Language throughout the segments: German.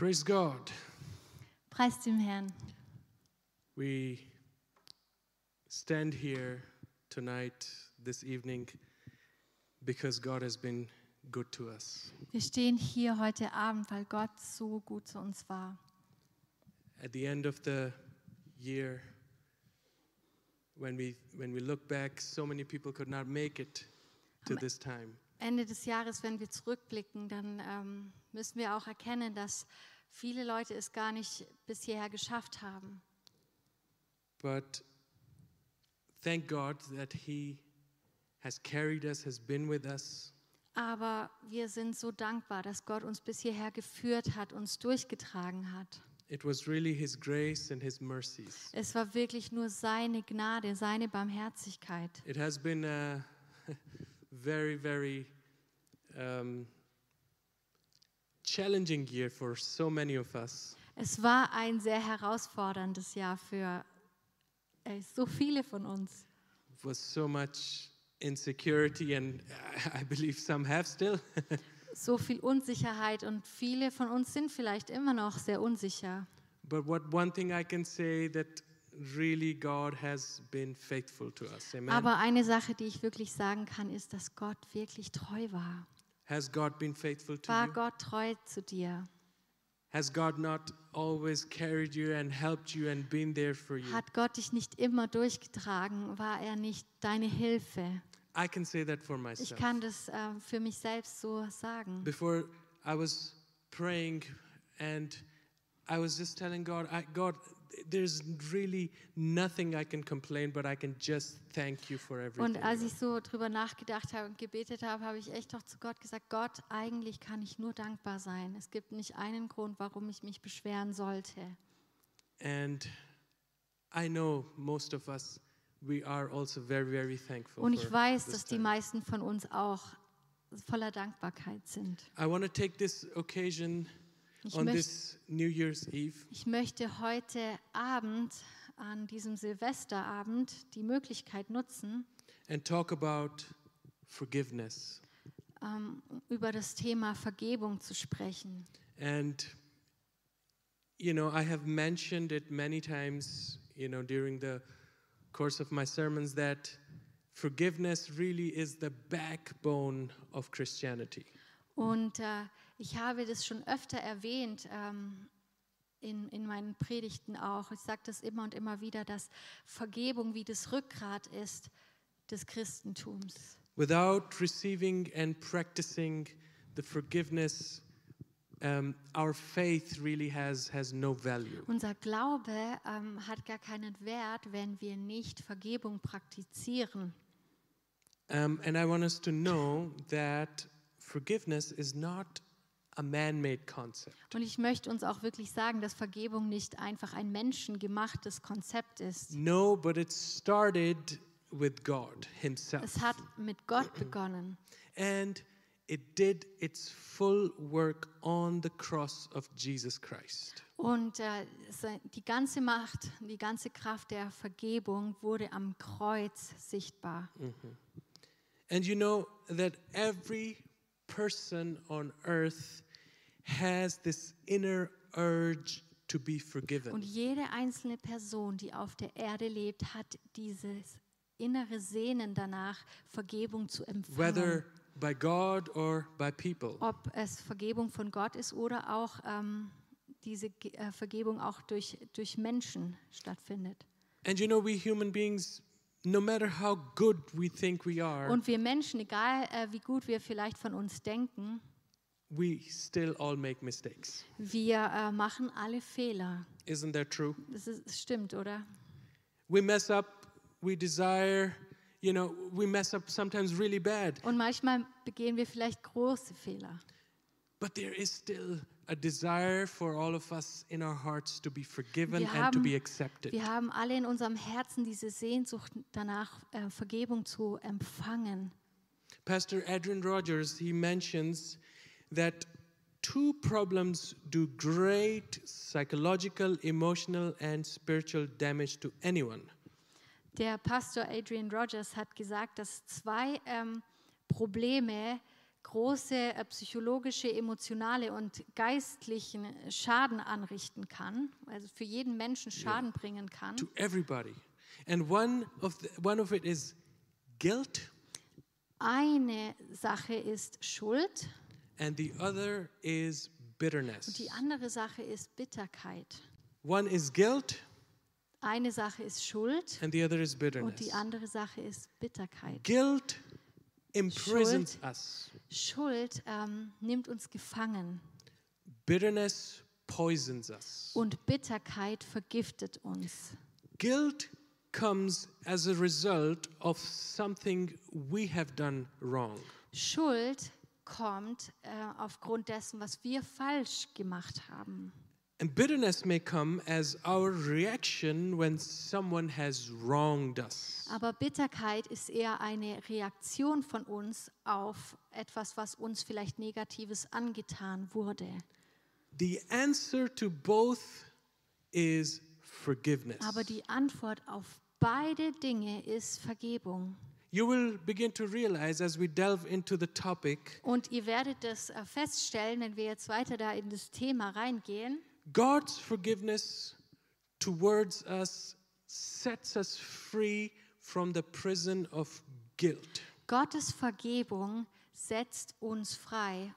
Praise God. Preist dem Herrn. We stand here tonight, this evening, because God has been good to us. Wir stehen hier heute Abend, weil Gott so gut zu uns war. At the end of the year, when we, when we look back, so many people could not make it to this time. Ende des Jahres, wenn wir zurückblicken, dann ähm, müssen wir auch erkennen, dass viele Leute es gar nicht bis hierher geschafft haben. But thank God that He has carried us, has been with us. Aber wir sind so dankbar, dass Gott uns bis hierher geführt hat, uns durchgetragen hat. It was really His grace and His mercies. Es war wirklich nur seine Gnade, seine Barmherzigkeit. It has been a very, very um, challenging year for so many of us. Es war ein sehr herausforderndes Jahr für äh, so viele von uns. It was so much insecurity, and I believe some have still. So viel Unsicherheit und viele von uns sind vielleicht immer noch sehr unsicher. but what one thing I can say that really God has been faithful to us. Amen. Aber eine Sache, die ich wirklich sagen kann, ist, dass Gott wirklich treu war. Has God been faithful to War you? Gott treu zu dir? Has God not always carried you and helped you and been there for you? Hat Gott dich nicht immer durchgetragen? War er nicht deine Hilfe? I can say that for Ich myself. kann das äh, für mich selbst so sagen. Before I was praying and I was just telling God, I, God, there's really nothing I can complain, but I can just thank you for everything. Und als ich so drüber nachgedacht habe und gebetet habe, habe ich echt doch zu Gott gesagt, Gott, eigentlich kann ich nur dankbar sein. Es gibt nicht einen Grund, warum ich mich beschweren sollte. And I know most of us, we are also very, very thankful. Und ich weiß, dass die meisten von uns auch voller Dankbarkeit sind. I want to take this occasion Ich on möchte, this New Year's Eve ich möchte heute Abend, an diesem Silvesterabend, die Möglichkeit nutzen, and talk about forgiveness. ähm, über das Thema Vergebung zu sprechen. And, you know, I have mentioned it many times, you know, during the course of my sermons that forgiveness really is the backbone of Christianity. Und äh, ich habe das schon öfter erwähnt ähm, in, in meinen Predigten auch. Ich sage das immer und immer wieder, dass Vergebung wie das Rückgrat ist des Christentums. Without receiving and practicing the forgiveness, um, our faith really has, has no value. Unser Glaube ähm, hat gar keinen Wert, wenn wir nicht Vergebung praktizieren. Um, and I want us to know that forgiveness is not Und ich möchte uns auch wirklich sagen, dass Vergebung nicht einfach ein menschengemachtes Konzept ist. No, but it started with God Himself. Es hat mit Gott begonnen. And it did its full work on the cross of Jesus Christ. Und äh, die ganze Macht, die ganze Kraft der Vergebung wurde am Kreuz sichtbar. And you know that every person on earth has this inner urge to be Und forgiven. jede einzelne Person, die auf der Erde lebt, hat dieses innere Sehnen danach, Vergebung zu empfangen. Whether by God or by people. Ob es Vergebung von Gott ist oder auch ähm, diese äh, Vergebung auch durch, durch Menschen stattfindet. And you know, we human beings, no matter how good we think we are, Und wir Menschen, egal äh, wie gut wir vielleicht von uns denken, we still all make mistakes. wir äh, machen alle Fehler. Isn't that true? Das, ist, das stimmt, oder? We mess up, we desire, you know, we mess up sometimes really bad. Und manchmal begehen wir vielleicht große Fehler. But there is still a desire for all of us in our hearts to be forgiven Wir and to haben- be accepted. Wir haben alle in unserem Herzen diese Sehnsucht danach, äh, Vergebung zu empfangen. Pastor Adrian Rogers, he mentions that two problems do great psychological, emotional, and spiritual damage to anyone. Der Pastor Adrian Rogers hat gesagt, dass zwei ähm, Probleme große äh, psychologische, emotionale und geistlichen Schaden anrichten kann, also für jeden Menschen Schaden bringen kann. to everybody. And one of, the, one of it is guilt, Eine Sache ist Schuld and the other is und bitterness. die andere Sache ist Bitterkeit. One is guilt, Eine Sache ist Schuld and the other is und bitterness. die andere Sache ist Bitterkeit. Guilt imprisons Schuld. us, Schuld ähm, nimmt uns gefangen bitterness poisons us. und Bitterkeit vergiftet uns. Guilt comes as a result of something we have done wrong. Schuld kommt äh, aufgrund dessen, was wir falsch gemacht haben. And bitterness may come as our reaction when someone has wronged us. Aber Bitterkeit ist eher eine Reaktion von uns auf etwas, was uns vielleicht Negatives angetan wurde. The answer to both is forgiveness. Aber die Antwort auf beide Dinge ist Vergebung. You will begin to realize as we delve into the topic, Und ihr werdet das äh, feststellen, wenn wir jetzt weiter da in das Thema reingehen. God's forgiveness towards us sets us free from the prison of guilt. Gottes Vergebung setzt uns frei,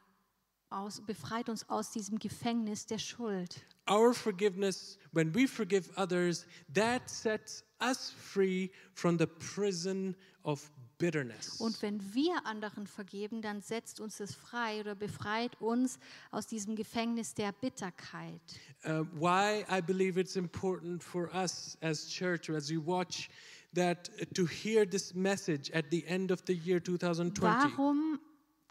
aus, befreit uns aus diesem Gefängnis der Schuld. Our forgiveness, when we forgive others, that sets us free from the prison of bitterness. Und wenn wir anderen vergeben, dann setzt uns das frei oder befreit uns aus diesem Gefängnis der Bitterkeit. Uh, why I believe it's important for us as church, as we watch that, uh, to hear this message at the end of the year 2020. Warum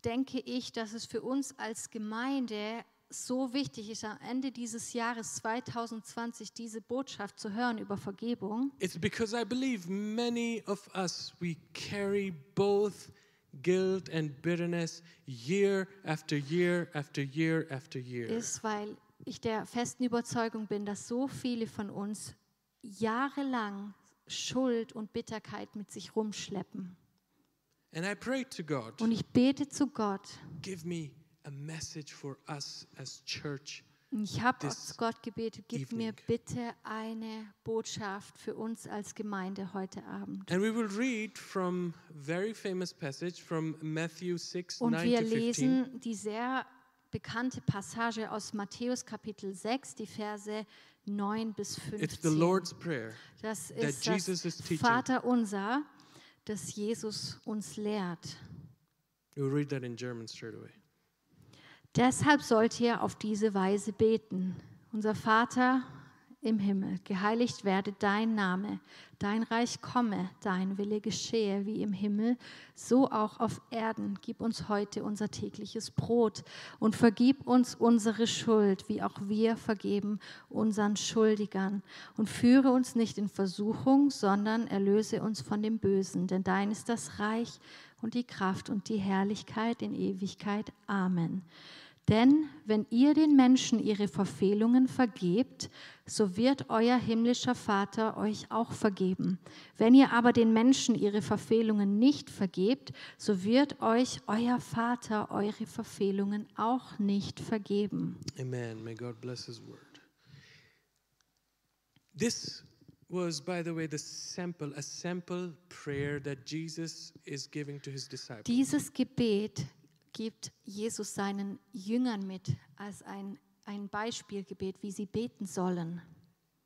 denke ich, dass es für uns als Gemeinde so wichtig ist, am Ende dieses Jahres 2020 diese Botschaft zu hören über Vergebung? It's because I believe many of us, we carry both guilt and bitterness year after year after year after year. Ist, weil ich der festen Überzeugung bin, dass so viele von uns jahrelang Schuld und Bitterkeit mit sich rumschleppen. And I pray to God, Und ich bete zu Gott. give me a message for us as church. Und Ich habe zu Gott gebetet, gib mir evening. bitte eine Botschaft für uns als Gemeinde heute Abend. And we will read from very famous passage from Matthew 6, Und 9 wir 15. lesen die sehr bekannte Passage aus Matthäus Kapitel 6, die Verse 9 bis It's the 15. Lord's Prayer. Das that ist Jesus is das teaching. Vater unser, das Jesus uns lehrt. We'll read that in German straight away. Deshalb sollt ihr auf diese Weise beten. Unser Vater im Himmel, geheiligt werde dein Name, dein Reich komme, dein Wille geschehe wie im Himmel, so auch auf Erden. Gib uns heute unser tägliches Brot und vergib uns unsere Schuld, wie auch wir vergeben unseren Schuldigern. Und führe uns nicht in Versuchung, sondern erlöse uns von dem Bösen, denn dein ist das Reich und die Kraft und die Herrlichkeit in Ewigkeit. Amen. Denn wenn ihr den Menschen ihre Verfehlungen vergebt, so wird euer himmlischer Vater euch auch vergeben. Wenn ihr aber den Menschen ihre Verfehlungen nicht vergebt, so wird euch euer Vater eure Verfehlungen auch nicht vergeben. Amen. May God bless His word. This was, by the way, the sample, a sample prayer that Jesus is giving to His disciples. Dieses Gebet gibt Jesus seinen Jüngern mit als ein, ein Beispielgebet, wie sie beten sollen.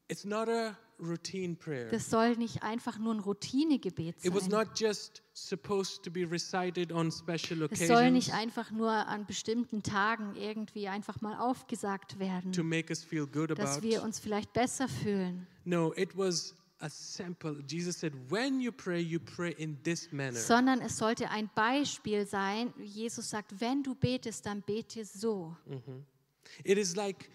It's not a routine prayer. Das soll nicht einfach nur ein Routinegebet It was sein. not just supposed to be recited on special Es soll nicht occasions einfach nur an bestimmten Tagen irgendwie einfach mal aufgesagt werden, to make us feel good dass about. wir uns vielleicht besser fühlen, No, it was a sample. Jesus said, when you pray, you pray in this manner. sondern es sollte ein Beispiel sein. Jesus sagt, wenn du betest, dann bete so. Mm-hmm. It is like,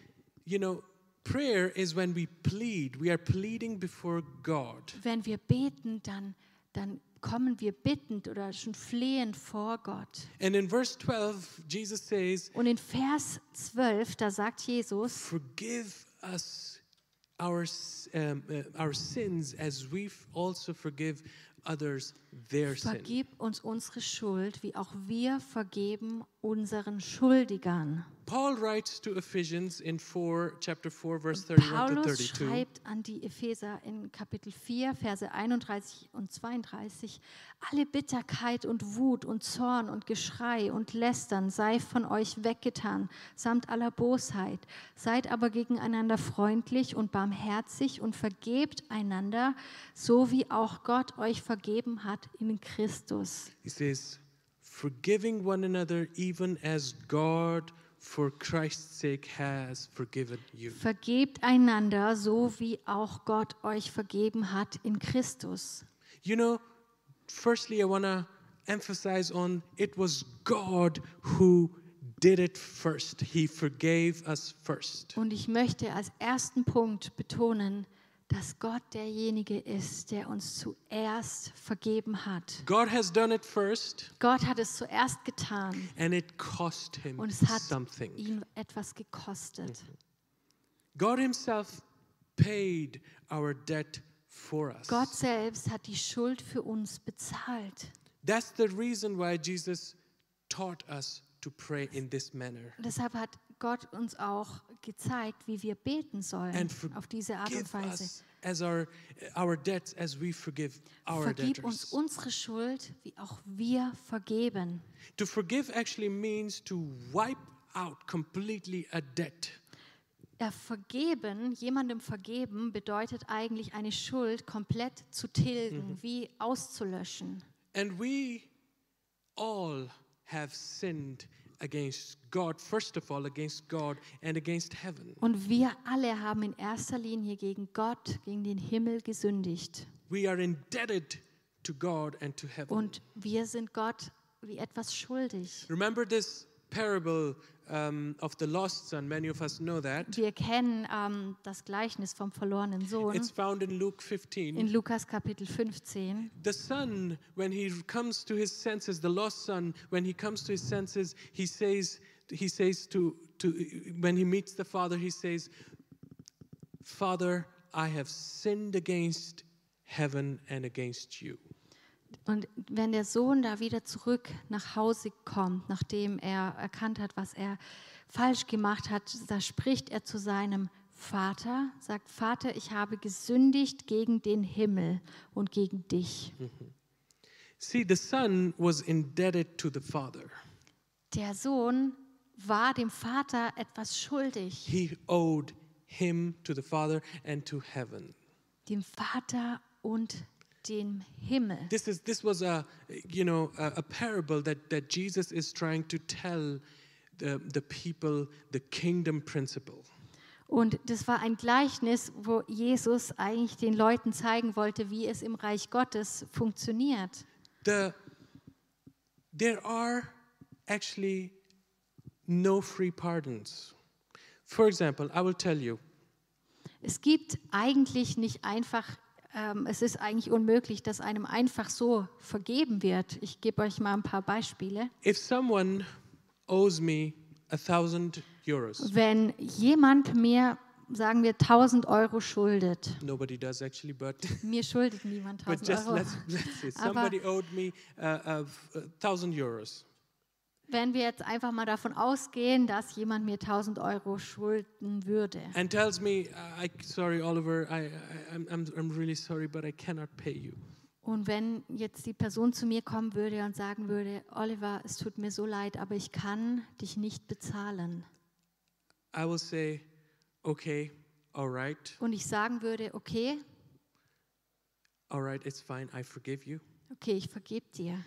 you know, prayer is when we plead. We are pleading before God. Wenn wir beten, dann, dann kommen wir bittend oder schon flehend vor Gott. And in verse 12, Jesus says, Und in Vers 12, da sagt Jesus, Forgive us our, um, uh, our sins as we also forgive others their sin. Vergib uns unsere Schuld, wie auch wir vergeben unseren Schuldigern. Paul writes to Ephesians in 4 chapter 4 verse 31 to Paulus 32. schreibt an die Epheser in Kapitel 4, Verse 31 und 32, alle Bitterkeit und Wut und Zorn und Geschrei und Lästern sei von euch weggetan, samt aller Bosheit. Seid aber gegeneinander freundlich und barmherzig und vergebt einander, so wie auch Gott euch vergeben hat in Christus. He says, forgiving one another even as God for Christ's sake has forgiven you. Vergebt einander, so wie auch Gott euch vergeben hat in Christus. You know, firstly I want to emphasize on it was God who did it first. He forgave us first. Und ich möchte als ersten Punkt betonen, dass Gott derjenige ist, der uns zuerst vergeben hat. God has done it first Gott hat es zuerst getan and it cost him und es hat something. ihn etwas gekostet. God himself paid our debt for us. Gott selbst hat die Schuld für uns bezahlt. That's the reason why Jesus taught us to pray in this manner. Und deshalb hat Gott uns auch gezeigt, wie wir beten sollen auf diese Art und Weise. as our, our debts as we forgive our Vergib uns debtors. unsere Schuld, wie auch wir vergeben. To forgive actually means to wipe out completely a debt. Ja, vergeben, jemandem vergeben, bedeutet eigentlich eine Schuld komplett zu tilgen, wie auszulöschen. And we all have sinned against God, first of all, against God and against heaven. Und wir alle haben in erster Linie gegen Gott, gegen den Himmel gesündigt. We are indebted to God and to heaven. Und wir sind Gott wie etwas schuldig. Remember this parable um, of the lost son? Many of us know that. Wir kennen ähm, das Gleichnis vom verlorenen Sohn It's found in Luke 15. in Lukas Kapitel 15. The son, when he comes to his senses, the lost son, when he comes to his senses, he says, he says to, to when he meets the father, he says, Father, I have sinned against heaven and against you. Und wenn der Sohn da wieder zurück nach Hause kommt, nachdem er erkannt hat, was er falsch gemacht hat, da spricht er zu seinem Vater, sagt, Vater, ich habe gesündigt gegen den Himmel und gegen dich. See, the son was indebted to the father. Der Sohn war dem Vater etwas schuldig, He owed him to the father and to heaven. dem Vater und dem Himmel. This is this was a you know a, a parable that that Jesus is trying to tell the the people the kingdom principle. Und das war ein Gleichnis, wo Jesus eigentlich den Leuten zeigen wollte, wie es im Reich Gottes funktioniert. The there are actually no free pardons. For example, I will tell you Es gibt eigentlich nicht einfach, es ist eigentlich unmöglich, dass einem einfach so vergeben wird. Ich gebe euch mal ein paar Beispiele. if someone owes me a thousand euros. Wenn jemand mir, sagen wir, 1000 Euro schuldet, Nobody does actually, but mir schuldet niemand but 1000 just Euro. let's let's Aber- somebody owed me uh, a thousand euros. Wenn wir jetzt einfach mal davon ausgehen, dass jemand mir 1000 Euro schulden würde and tells me, I, sorry, Oliver, I, I, I'm, I'm, really sorry, but I cannot pay you. und wenn jetzt die Person zu mir kommen würde und sagen würde, Oliver, es tut mir so leid, aber ich kann dich nicht bezahlen. I will say, okay, all right, Und ich sagen würde, okay, all right, it's fine, I forgive you. okay, ich vergebe dir.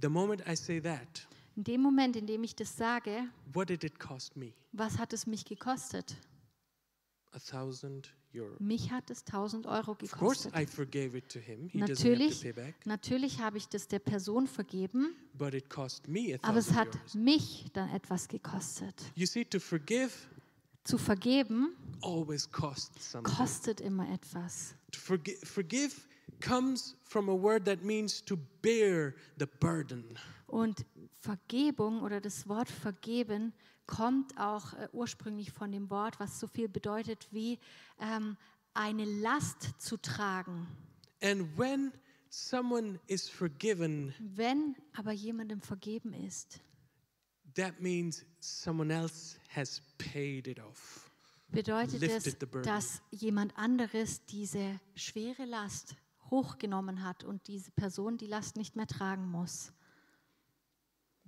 The moment I say that, In dem Moment, in dem ich das sage, what did it cost me? was hat es mich gekostet? A thousand euros. Mich hat es 1000 Euro Of course, gekostet. I forgave it to him. He doesn't have to Natürlich, pay back. natürlich habe ich das der Person vergeben, But it cost me a aber es thousand hat euros. mich dann etwas gekostet. You see, to forgive Zu vergeben always costs something. kostet immer etwas. To forgi- forgive comes from a word that means to bear the burden. Und Vergebung oder das Wort vergeben kommt auch äh, ursprünglich von dem Wort, was so viel bedeutet wie ähm, eine Last zu tragen. And when someone is forgiven, Wenn aber jemandem vergeben ist, that means someone else has paid it off. bedeutet Lifted es, the burden. dass jemand anderes diese schwere Last hochgenommen hat und diese Person die Last nicht mehr tragen muss.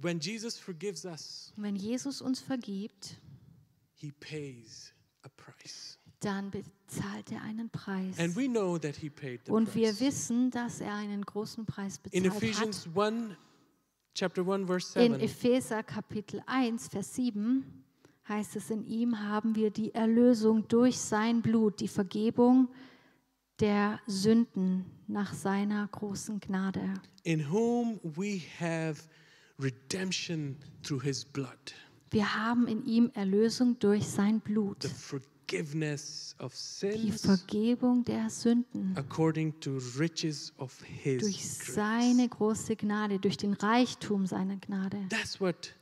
When Jesus forgives us, wenn Jesus uns vergibt, he pays a price. dann bezahlt er einen Preis. And we know that he paid the Und wir price. wissen, dass er einen großen Preis In bezahlt hat. Ephesians 1, chapter 1, verse In 7, Epheser Kapitel 1, Vers 7 heißt es, in ihm haben wir die Erlösung durch sein Blut, die Vergebung der Sünden nach seiner großen Gnade. in whom we have redemption through his blood, Wir haben in ihm Erlösung durch sein Blut, the forgiveness of die Vergebung der Sünden according to riches of his durch seine große Gnade, durch den Reichtum seiner Gnade. That's what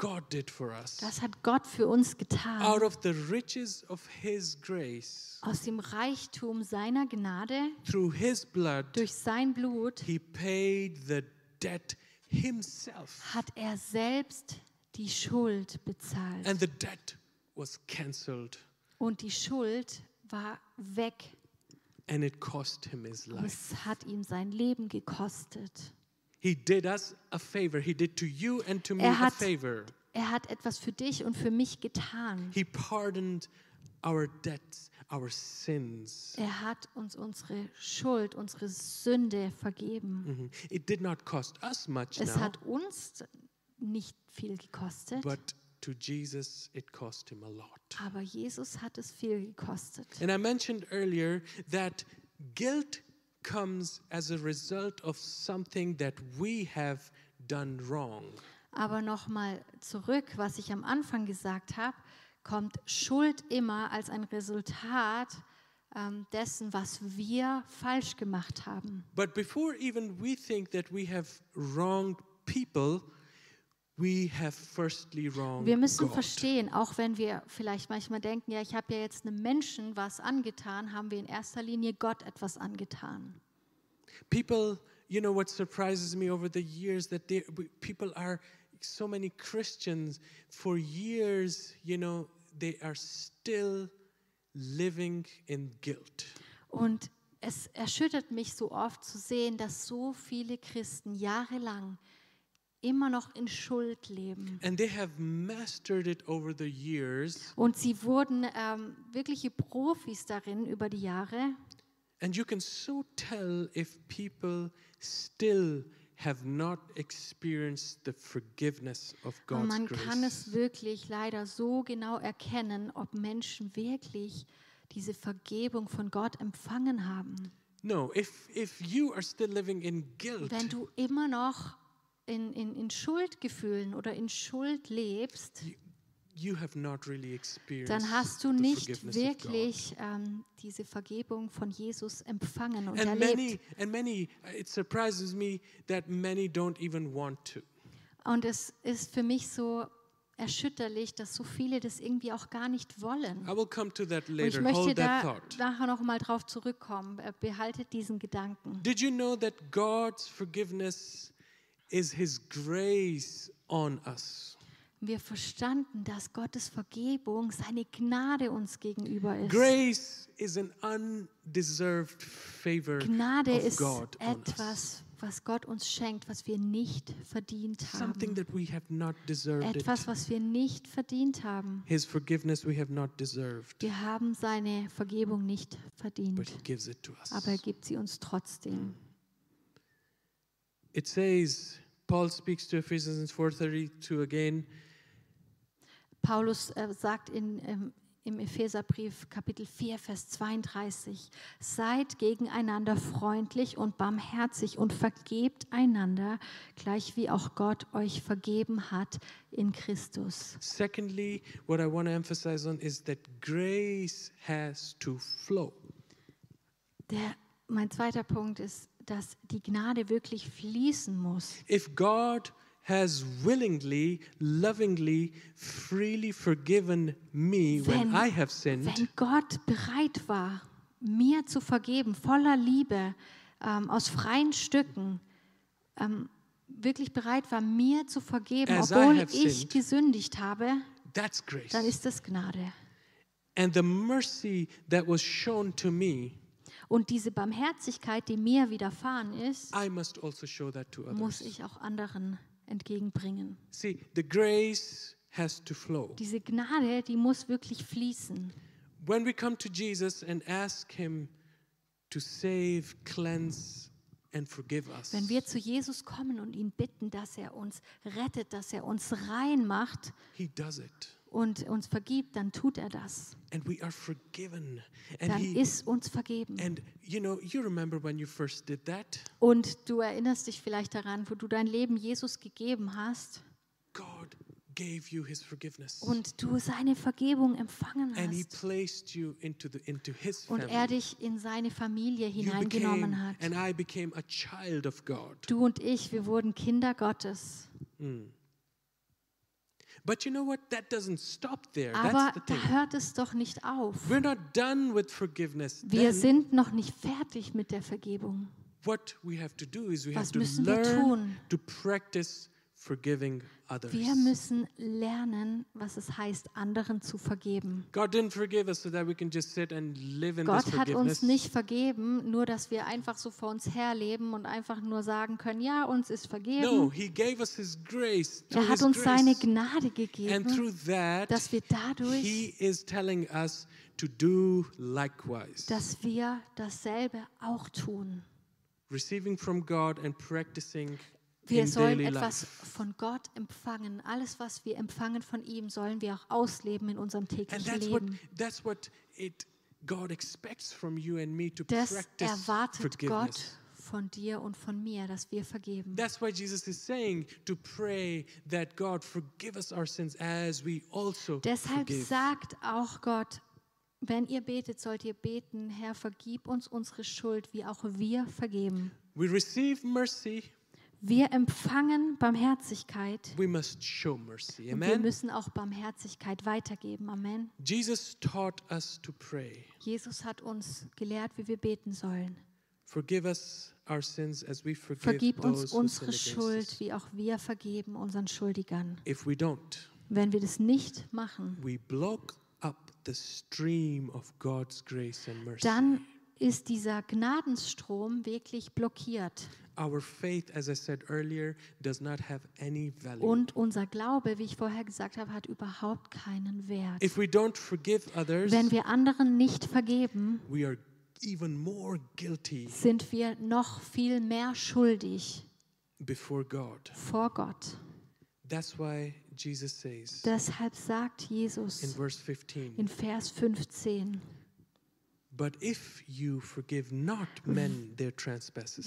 God did for us. Das hat Gott für uns getan. Out of the riches of his grace, Aus dem Reichtum seiner Gnade, through his blood, durch sein Blut, he paid the debt himself. hat er selbst die Schuld bezahlt. And the debt was canceled, Und die Schuld war weg. and it cost him his life. es hat ihm sein Leben gekostet. He did us a favor. He did to you and to me Er a hat- favor. Er hat etwas für dich und für mich getan. He pardoned our debts, our sins. Er hat uns unsere Schuld, unsere Sünde vergeben. Mhm. It did not cost us much Es now, hat uns nicht viel gekostet, but to Jesus it cost him a lot. aber Jesus hat es viel gekostet. And I mentioned earlier that guilt comes as a result of something that we have done wrong. Aber nochmal zurück, was ich am Anfang gesagt habe, kommt Schuld immer als ein Resultat ähm, dessen, was wir falsch gemacht haben. But before even we think that we have wronged people, we have firstly wronged Wir müssen God. verstehen, auch wenn wir vielleicht manchmal denken, ja, ich habe ja jetzt einem Menschen was angetan, haben wir in erster Linie Gott etwas angetan. People, you know, what surprises me over the years that they, people are so many Christians for years, you know, they are still living in guilt. Und es erschüttert mich so oft zu sehen, dass so viele Christen jahrelang immer noch in Schuld leben. And they have mastered it over the years. Und sie wurden ähm, wirkliche Profis darin über die Jahre. And you can so tell if people still have not experienced the forgiveness of Und God's man kann grace. es wirklich leider so genau erkennen, ob Menschen wirklich diese Vergebung von Gott empfangen haben. No, if if you are still living in guilt, Wenn du immer noch in, in, in Schuldgefühlen oder in Schuld lebst, you, you have not really experienced dann hast du nicht wirklich ähm, diese Vergebung von Jesus empfangen und And erlebt. many and many it surprises me that many don't even want to. Und es ist für mich so erschütterlich, dass so viele das irgendwie auch gar nicht wollen. I will come to that Und ich later. möchte Hold that da thought. nachher noch mal drauf zurückkommen. Äh, Behaltet diesen Gedanken. Did you know that God's forgiveness is his grace on us? Wir verstanden, dass Gottes Vergebung seine Gnade uns gegenüber ist. Grace is an undeserved favor Gnade of ist God etwas, was Gott uns schenkt, was wir nicht verdient Something haben. that we have not deserved. Etwas, was wir nicht verdient haben. His forgiveness we have not deserved, Wir haben seine Vergebung nicht but verdient, he gives it to us. aber er gibt sie uns trotzdem. It says, Paul speaks to Ephesians 4:32 again, Paulus äh, sagt in, ähm, im Epheserbrief Kapitel 4, Vers 32, seid gegeneinander freundlich und barmherzig und vergebt einander, gleich wie auch Gott euch vergeben hat in Christus. Secondly, what I want to emphasize on is that grace has to flow. Der, mein zweiter Punkt ist, dass die Gnade wirklich fließen muss. If God has willingly, lovingly, freely forgiven me when Wenn- I have sinned, Wenn Gott bereit war mir zu vergeben, voller Liebe, ähm, aus freien Stücken, ähm, wirklich bereit war, mir zu vergeben, As obwohl ich sinned. gesündigt habe, That's grace. dann ist das Gnade. And the mercy that was shown to me, Und diese Barmherzigkeit, die mir widerfahren ist, I must also show that to muss others. ich auch anderen entgegenbringen. See, the grace has to flow. Diese Gnade, die muss wirklich fließen. When we come to Jesus and ask Him to save, cleanse, and forgive us, Wenn wir zu Jesus kommen und ihn bitten, dass er uns rettet, dass er uns rein macht He does it. Und uns vergibt, dann tut er das. And we are forgiven. And Dann He ist uns vergeben. and you know, you remember when you first did that? Und du erinnerst dich vielleicht daran, wo du dein Leben Jesus gegeben hast God gave you his forgiveness. und du seine Vergebung empfangen And he hast placed you into the into his und er dich in seine Familie hineingenommen became, hat. and I became a child of God. Du und ich, wir wurden Kinder Gottes. But you know what? That doesn't stop there. Aber That's the da thing. hört es doch nicht auf. We're not done with forgiveness. Wir sind noch nicht fertig mit der Vergebung. what we have to do is we Was have to learn tun? to practice. Wir müssen lernen, was es heißt, anderen zu vergeben. God didn't forgive us so that we can just sit and live in Gott hat uns nicht vergeben, nur dass wir einfach so vor uns herleben und einfach nur sagen können, ja, uns ist No, vergeben. he gave us his grace. Er hat his uns seine grace. Gnade And gegeben, through that, dass wir dadurch, he is telling us to do likewise. dass wir dasselbe auch tun. Receiving from God and practicing Wir sollen etwas von Gott empfangen. Alles, was wir empfangen von ihm, sollen wir auch ausleben in unserem täglichen Leben. Das erwartet. Gott von dir und von mir, dass wir vergeben. That's why Jesus is saying to pray that God forgive us our sins as we also Deshalb forgive. sagt auch Gott, wenn ihr betet, sollt ihr beten, Herr, vergib uns unsere Schuld, wie auch wir vergeben. We receive mercy, Wir empfangen Barmherzigkeit we must show mercy. und wir müssen auch Barmherzigkeit weitergeben. Amen. Jesus taught us to pray. Jesus hat uns gelehrt, wie wir beten sollen. Forgive us our sins as we forgive Vergib uns unsere Schuld, wie auch wir vergeben unseren Schuldigern. If we don't, Wenn wir das nicht machen, we block up the stream of God's grace and mercy. dann ist dieser Gnadenstrom wirklich blockiert. Our faith, as I said earlier, does not have any value. Und unser Glaube, wie ich vorher gesagt habe, hat überhaupt keinen Wert. if we don't forgive others, Wenn wir anderen nicht vergeben, we are even more guilty sind wir noch viel mehr schuldig before God. vor Gott. That's why Jesus says Deshalb sagt in Jesus verse 15, in Vers 15,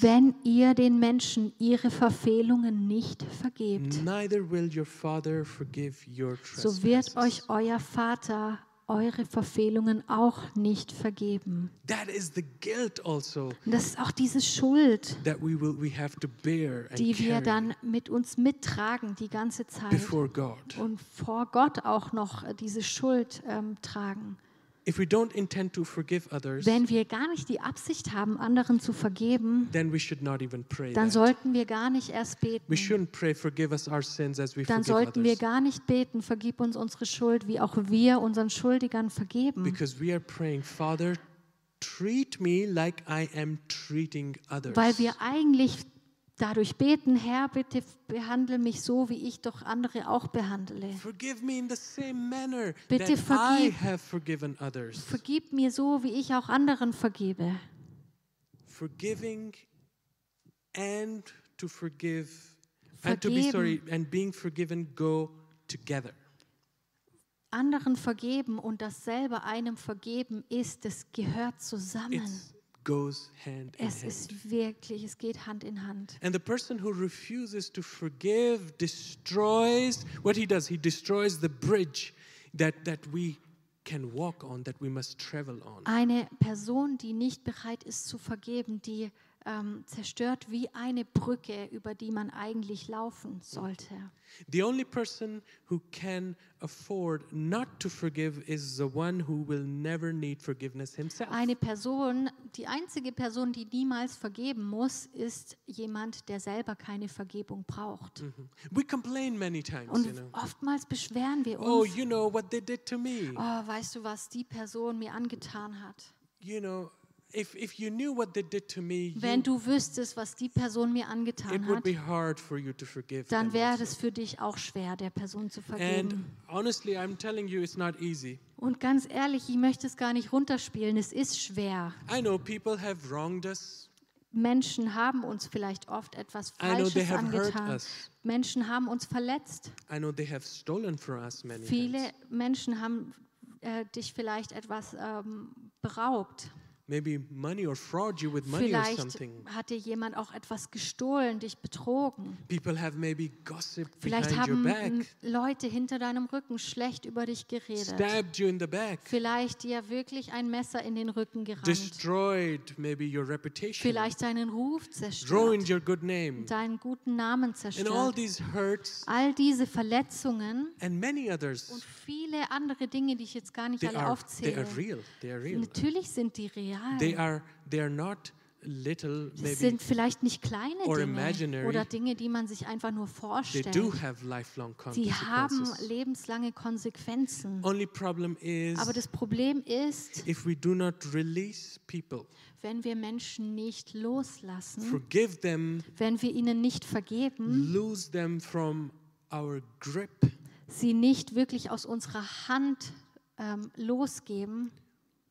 wenn ihr den Menschen ihre Verfehlungen nicht vergebt, neither will your Father forgive your so wird euch euer Vater eure Verfehlungen auch nicht vergeben. That is the guilt also das ist auch diese Schuld, that we will we have to bear and die wir dann mit uns mittragen die ganze Zeit und vor Gott auch noch diese Schuld ähm, tragen. If we don't intend to forgive others, Wenn wir gar nicht die Absicht haben, anderen zu vergeben, then we should not even pray dann sollten wir gar nicht erst beten. We shouldn't pray, forgive us our sins as we Dann sollten wir others. gar nicht beten, vergib uns unsere Schuld, wie auch wir unseren Schuldigern vergeben. Because we are praying, Father, treat me like I am treating others. Weil wir eigentlich dadurch beten, Herr, bitte behandle mich so, wie ich doch andere auch behandle. Bitte vergib-. Vergib mir so, wie ich auch anderen vergebe. Forgiving and to forgive and to be Vergeben. sorry and being forgiven go together. Anderen vergeben und dasselbe einem vergeben ist, das gehört zusammen. It goes hand in Es ist wirklich, es geht Hand in Hand. And the person who refuses to forgive destroys what he does. He destroys the bridge that, that we can walk on, that we must travel on. Eine Person, die nicht bereit ist zu vergeben, die ähm, zerstört wie eine Brücke, über die man eigentlich laufen sollte. The only person who can afford not to forgive is the one who will never need forgiveness himself. Eine Person, die einzige Person, die niemals vergeben muss, ist jemand, der selber keine Vergebung braucht. We complain many times, Und you know. oftmals beschweren wir Oh, uns. you know what they did to me. Oh, weißt du, was die Person mir angetan hat? You know, if if you knew what they did to me, Wenn du wüsstest, was die Person mir it angetan would hat, be hard for you to forgive dann wäre also. es für dich auch schwer, der Person zu And vergeben. honestly, I'm telling you, it's not easy. Und ganz ehrlich, ich möchte es gar nicht runterspielen. Es ist schwer. I know people have wronged us. Menschen haben uns vielleicht oft etwas I know they Falsches have hurt angetan. us. Menschen haben uns verletzt. I know they have stolen from us many Viele. Menschen haben äh, dich vielleicht etwas ähm, beraubt. Maybe money or fraud you with money or Vielleicht something. hat dir jemand auch etwas gestohlen, dich betrogen. People have maybe gossipped Vielleicht behind your haben Leute hinter deinem Rücken schlecht über dich geredet. stabbed you in the back, Vielleicht dir wirklich ein Messer in den Rücken gerammt. destroyed maybe your reputation, Vielleicht deinen Ruf zerstört. ruined your good name. Deinen guten Namen And all zerstört. these hurts All diese Verletzungen and many und others, viele andere Dinge, die ich jetzt gar nicht alle aufzähle. Natürlich sind die real. They are, they are not little, maybe sind vielleicht nicht kleine or Dinge oder Dinge, die man sich einfach nur they vorstellt. do have lifelong Die haben consequences. lebenslange Konsequenzen. Only problem is Aber das Problem ist, if we do not release people, wenn wir Menschen nicht loslassen, forgive them, wenn wir ihnen nicht vergeben, lose them from our grip, sie nicht wirklich aus unserer Hand ähm, losgeben,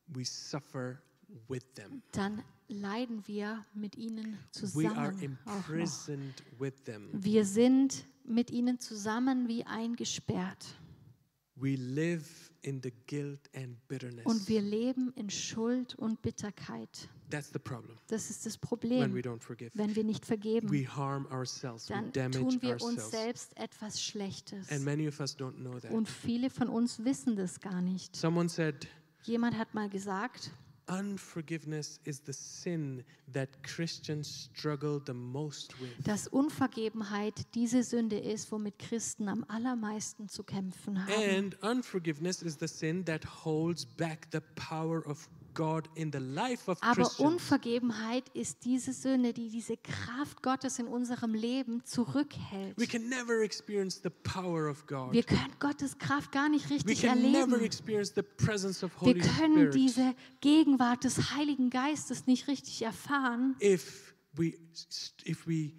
we suffer with them. dann leiden wir mit ihnen We are zusammen. Auch noch. imprisoned with them. Wir sind mit ihnen zusammen wie eingesperrt. We live in the guilt and bitterness. Und wir leben in Schuld und Bitterkeit. That's the problem Das ist das when we Problem, don't forgive. wenn wir nicht vergeben. We harm ourselves, we Dann damage tun wir uns selbst etwas Schlechtes. And many of us don't know that. Und viele von uns wissen das gar nicht. Someone said, Jemand hat mal gesagt, unforgiveness is the sin that Christians struggle the most with. dass Unvergebenheit diese Sünde ist, womit Christen am allermeisten zu kämpfen haben. And unforgiveness is the sin that holds back the power of God in the life of Aber. Unvergebenheit ist diese Sünde, die diese Kraft Gottes in unserem Leben zurückhält. We can never experience the power of God. Wir können Gottes Kraft gar nicht We richtig erleben. experience the presence of Wir können Spirit diese Gegenwart des Heiligen Geistes nicht richtig erfahren, if we if we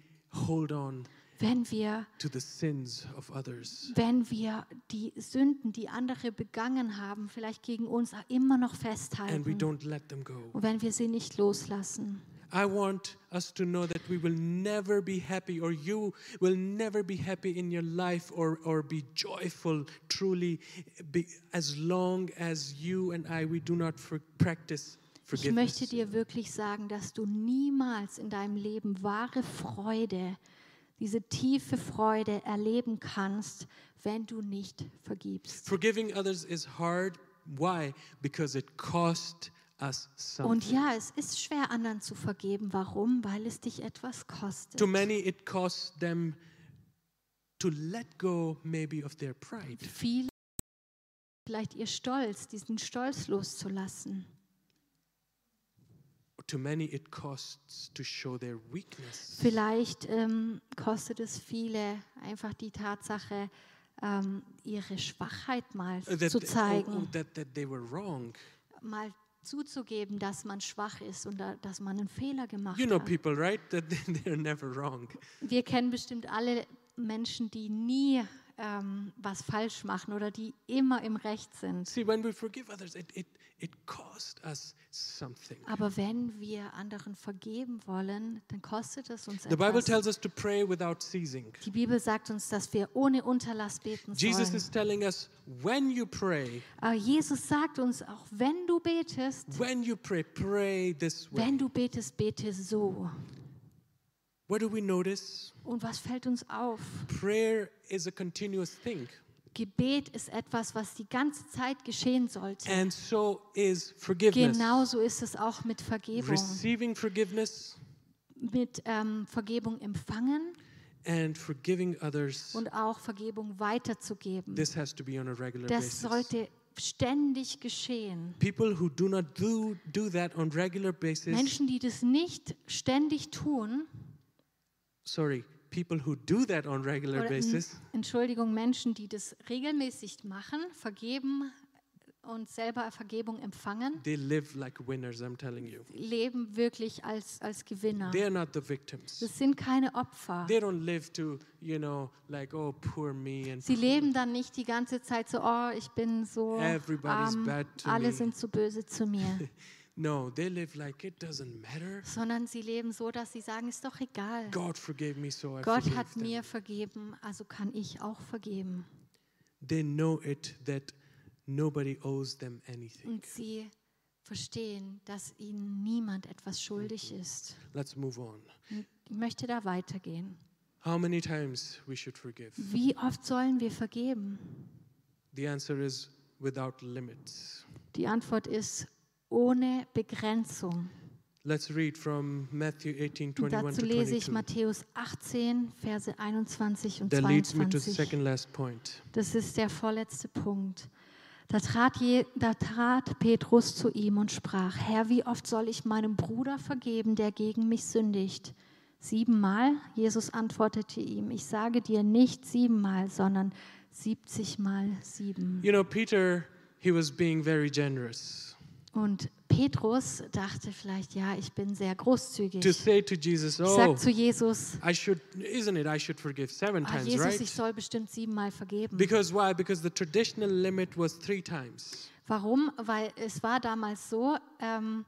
hold on wenn wir to the sins of others. wenn wir die Sünden, die andere begangen haben, vielleicht gegen uns immer noch And we festhalten don't let them go. und wenn wir sie nicht loslassen. I want us to know that we will never be happy, or you will never be happy in your life, or, or be joyful truly, be, as long as you and I we do not for, practice Ich möchte forgiveness. dir wirklich sagen, dass du niemals in deinem Leben wahre Freude, diese tiefe Freude erleben kannst, wenn du nicht vergibst. Forgiving others is hard. Why? Because it cost us Und something. ja, es ist schwer, anderen zu vergeben. Warum? Weil es dich etwas kostet. To many, it costs them to let go, maybe, of their pride. Viele vielleicht ihr Stolz, diesen Stolz loszulassen. To many, it costs to show their weakness. Vielleicht ähm, kostet es viele einfach die Tatsache, ähm, ihre Schwachheit mal that, zu oh, oh, zeigen, that, that mal zuzugeben, dass man schwach ist und da, dass man einen Fehler gemacht You know hat. people, right? That they're never wrong. Wir kennen bestimmt alle Menschen, die nie ähm, was falsch machen oder die immer im Recht sind. See, when we forgive others, it, it, it costs us something. Aber wenn wir anderen vergeben wollen, dann kostet es uns The Bible etwas. tells us to pray without ceasing. Die Bibel sagt uns, dass wir ohne Unterlass beten Jesus sollen. is telling us when you pray, Aber Jesus sagt uns, auch wenn du betest, when you pray, pray this way. wenn du betest, bete so. What do we notice? Und was fällt uns auf? Prayer is a continuous thing, Gebet ist etwas, was die ganze Zeit geschehen sollte. and so is forgiveness. Genauso ist es auch mit Vergebung. Receiving forgiveness mit ähm, Vergebung empfangen and forgiving others. und auch Vergebung weiterzugeben. This has to be on a regular Das basis. sollte ständig geschehen. People who do not do, do that on regular basis, Menschen, die das nicht ständig tun, sorry, people who do that on regular oder, basis, Entschuldigung, Menschen, die das regelmäßig machen, vergeben und selber Vergebung empfangen, they live like winners, I'm telling you. leben wirklich als, als Gewinner. They are not the victims. Das sind keine Opfer. They don't live to, you know, like, oh, poor me and Sie leben dann nicht die ganze Zeit so, oh, ich bin so Everybody's arm, bad to alle me. sind so böse zu mir, No, they live like it doesn't matter. sondern sie leben so, dass sie sagen, ist doch egal. God forgave me, so I Gott hat them. mir vergeben, also kann ich auch vergeben. They know it that nobody owes them anything. Und sie verstehen, dass ihnen niemand etwas schuldig Mhm. ist. Let's move on. Ich möchte da weitergehen. How many times we should forgive? Wie oft sollen wir vergeben? The answer is without limits. Die Antwort ist ohne Begrenzung. Let's read from Matthew 18, Und 21 dazu lese ich 22. Matthäus 18, Verse 21 und That leads me to the 22. second last point. Das ist der vorletzte Punkt. Da trat, je, da trat Petrus zu ihm und sprach, Herr, wie oft soll ich meinem Bruder vergeben, der gegen mich sündigt? Siebenmal? Jesus antwortete ihm, ich sage dir nicht siebenmal, sondern siebzigmal sieben. You know, Peter, he was being very generous. Und Petrus dachte vielleicht, ja, ich bin sehr großzügig. To Ich say to Jesus, oh, sag zu Jesus, I should, isn't it, I should forgive seven ah, times, Jesus, ich right? soll bestimmt siebenmal vergeben. Because why? Because the traditional limit was three times. Warum? Weil es war damals so ähm,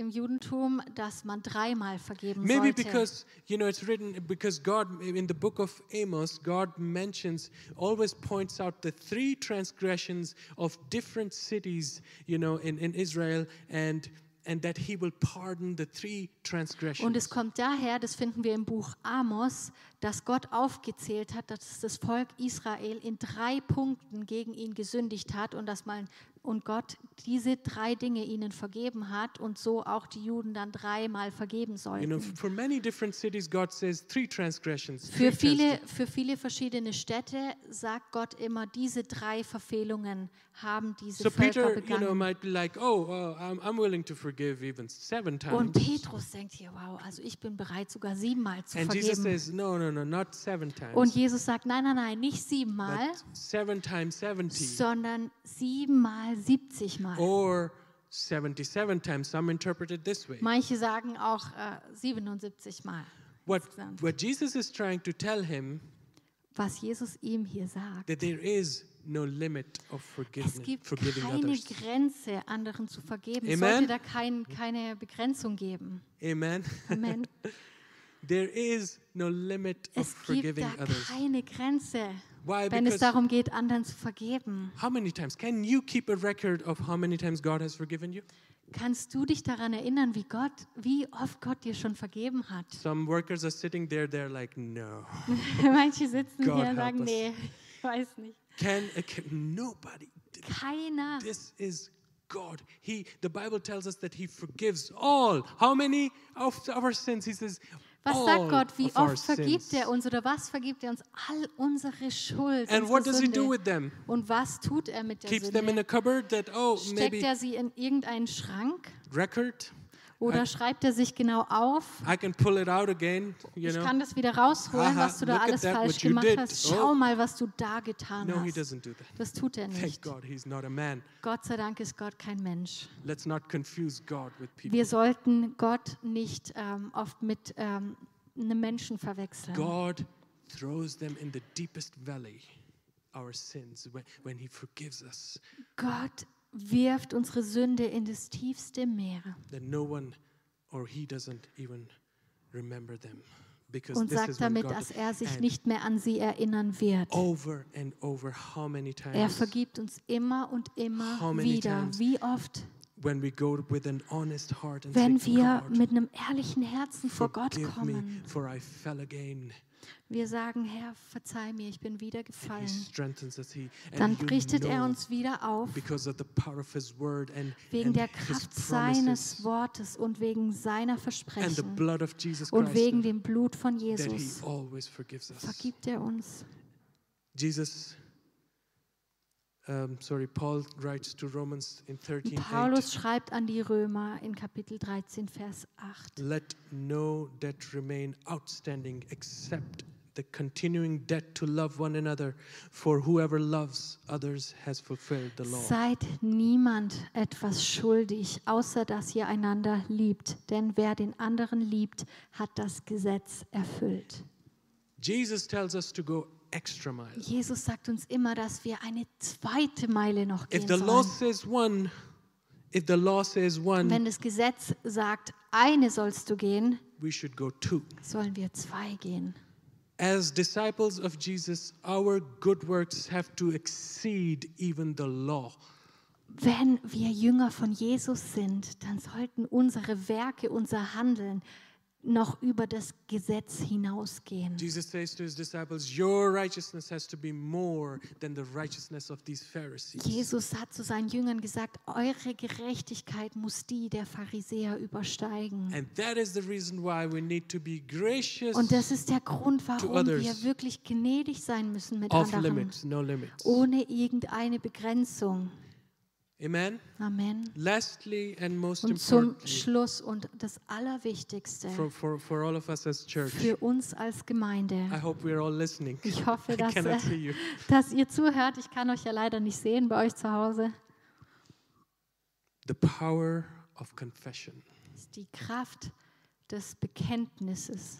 im Judentum, dass man dreimal vergeben Maybe sollte. because, you know, it's written, because God, in the book of Amos, God mentions, always points out the three transgressions of different cities, you know, in, in Israel, and, and that He will pardon the three transgressions. Und es kommt daher, das finden wir im Buch Amos, dass Gott aufgezählt hat, dass das Volk Israel in drei Punkten gegen ihn gesündigt hat und dass man und Gott diese drei Dinge ihnen vergeben hat und so auch die Juden dann dreimal vergeben you know, sollten. for many different cities, God says three transgressions. Für viele, für viele verschiedene Städte sagt Gott immer, diese drei Verfehlungen haben diese So Völker Peter, you know, begangen. might be like, oh, well, I'm, I'm willing to forgive even seven Und times. Petrus denkt hier, wow, also ich bin bereit, sogar siebenmal zu And Jesus vergeben. says, no, no, no, not seven times, Und Jesus sagt, nein, nein, nein, nicht siebenmal, but seven times 70. sondern siebenmal, siebzigmal. or 77 times. Some interpret it this way. Manche sagen auch äh, 77 Mal. What, what Jesus is trying to tell him Was Jesus ihm hier sagt. that there is no limit of Es forgiveness, gibt forgiving keine others. Grenze, anderen zu vergeben. Es Amen. sollte da kein, keine Begrenzung geben. Amen. Amen. there is no limit of Es gibt forgiving da others. keine Grenze, Why? wenn es Because darum geht, anderen zu vergeben. how many times? Can you keep a record of how many times God has forgiven you? Kannst du dich daran erinnern, wie Gott, wie oft Gott dir schon vergeben hat? Some workers are sitting there, they're like, no. Manche sitzen God hier und help sagen, us. nee, ich weiß nicht. Can, uh, can nobody? Keiner. This is God. He, the Bible tells us that He forgives all. How many of our sins? He says, Was all sagt Gott? Wie oft vergibt er uns oder was vergibt er uns? All unsere Schuld. And what does He do Sünde. with them? Und was tut er mit der Keeps them in Sünde? a cupboard that, oh, Steckt maybe er sie in irgendeinen Schrank record. Oder I- schreibt er sich genau auf? I can pull it out again, you Ich know. kann das wieder rausholen, Aha, was du da alles that, falsch gemacht did. hast. Oh. Schau mal, was du da getan No, hast. do. Das tut er nicht. God. Gott sei Dank ist Gott kein Mensch. Let's not confuse God with people. Wir sollten Gott nicht ähm, oft mit ähm, einem Menschen verwechseln. God throws them in the deepest valley, our sins, when, when He forgives us, Gott wirft unsere Sünde in das tiefste Meer that no one or He doesn't even remember them. Because und sagt damit, dass er sich nicht mehr an sie erinnern wird. over over Er vergibt uns immer und immer wieder. Wie oft, wenn wir mit einem ehrlichen Herzen vor Gott kommen Wir sagen, Herr, verzeih mir, ich bin wieder gefallen. Dann richtet er uns wieder auf wegen der Kraft seines Wortes und wegen seiner Versprechen und wegen dem Blut von Jesus vergibt er uns. Jesus, um, sorry, Paul writes to Romans in 13, Und Paulus schreibt an die Römer in Kapitel 13, Vers 8. Let no debt remain outstanding except the continuing debt to love one another, for whoever loves others has fulfilled the law. Seid niemand etwas schuldig, außer dass ihr einander liebt. Denn wer den anderen liebt, hat das Gesetz erfüllt. Jesus tells us to go extra mile. Jesus sagt uns immer, dass wir eine zweite Meile noch If gehen the law sollen. says one, if the law says one, Wenn das Gesetz sagt, eine sollst du gehen, we should go two. sollen wir zwei gehen. As disciples of Jesus, our good works have to exceed even the law. Wenn wir Jünger von Jesus sind, dann sollten unsere Werke, unser Handeln noch über das Gesetz hinausgehen. Jesus says to his disciples, Your righteousness has to be more than the righteousness of these Pharisees. Jesus hat zu seinen Jüngern gesagt, eure Gerechtigkeit muss die der Pharisäer übersteigen. And that is the reason why we need to be gracious Und das ist der Grund, warum wir wirklich gnädig sein müssen mit off anderen, limits, no limits. ohne irgendeine Begrenzung. Amen. Amen. Lastly, and most Und zum Schluss und das Allerwichtigste for, for, for all of us as church, für uns als I Gemeinde. hope we're all listening. Ich hoffe, I dass, äh, see you. dass ihr zuhört. Ich kann euch ja leider nicht sehen bei euch zu Hause. The power of confession. Ist die Kraft des Bekenntnisses.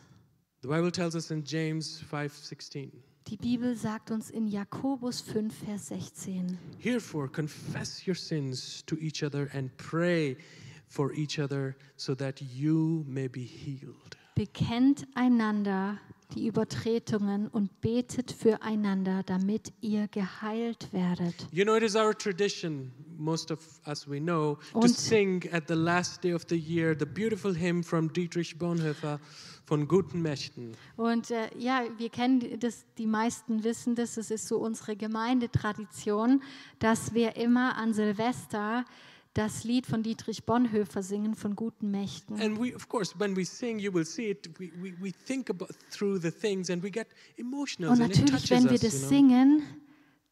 The Bible tells us in James 5:16, Die Bibel sagt uns in Jakobus 5, Vers 16. Herefore confess your sins to each other and pray for each other so that you may be healed. Bekennt einander die Übertretungen und betet füreinander, damit ihr geheilt werdet. You know, it is our tradition, most of us we know, to Und- sing at the last day of the year the beautiful hymn from Dietrich Bonhoeffer von Guten Mächten. Und äh, ja, wir kennen das, die meisten wissen das, es ist so unsere Gemeindetradition, dass wir immer an Silvester das Lied von Dietrich Bonhoeffer singen, von guten Mächten. And we, of course, when we sing, you will see it, we, we, we think about through the things and we get emotional Und and it natürlich, touches wenn wir us. das you know? singen,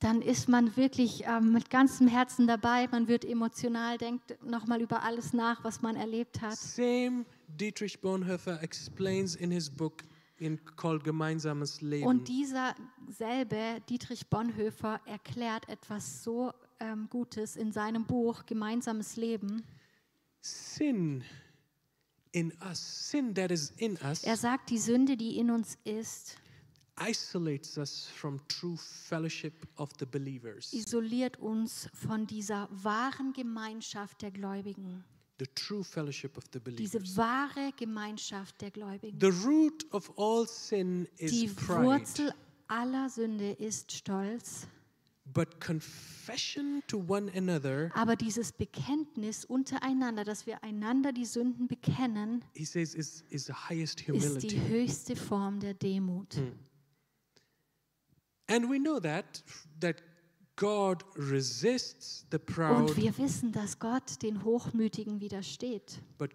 dann ist man wirklich ähm, mit ganzem Herzen dabei, man wird emotional, denkt nochmal über alles nach, was man erlebt hat. Same Dietrich Bonhoeffer explains in his book in, called Gemeinsames Leben. Und dieser selbe Dietrich Bonhoeffer erklärt etwas so ähm, Gutes in seinem Buch Gemeinsames Leben. sin in us, sin that is in us, Er sagt, die Sünde, die in uns ist, isolates us from true fellowship of the believers. isoliert uns von dieser wahren Gemeinschaft der Gläubigen. The true fellowship of the Diese believers. wahre Gemeinschaft der Gläubigen. The root of all sin is Die. Wurzel aller Sünde ist Stolz, But confession to one another, aber dieses Bekenntnis untereinander, dass wir einander die Sünden bekennen, he says, is, is the highest ist humility. die höchste Form der Demut. And we know that that God resists the proud, Und wir wissen, dass Gott den Hochmütigen widersteht, but,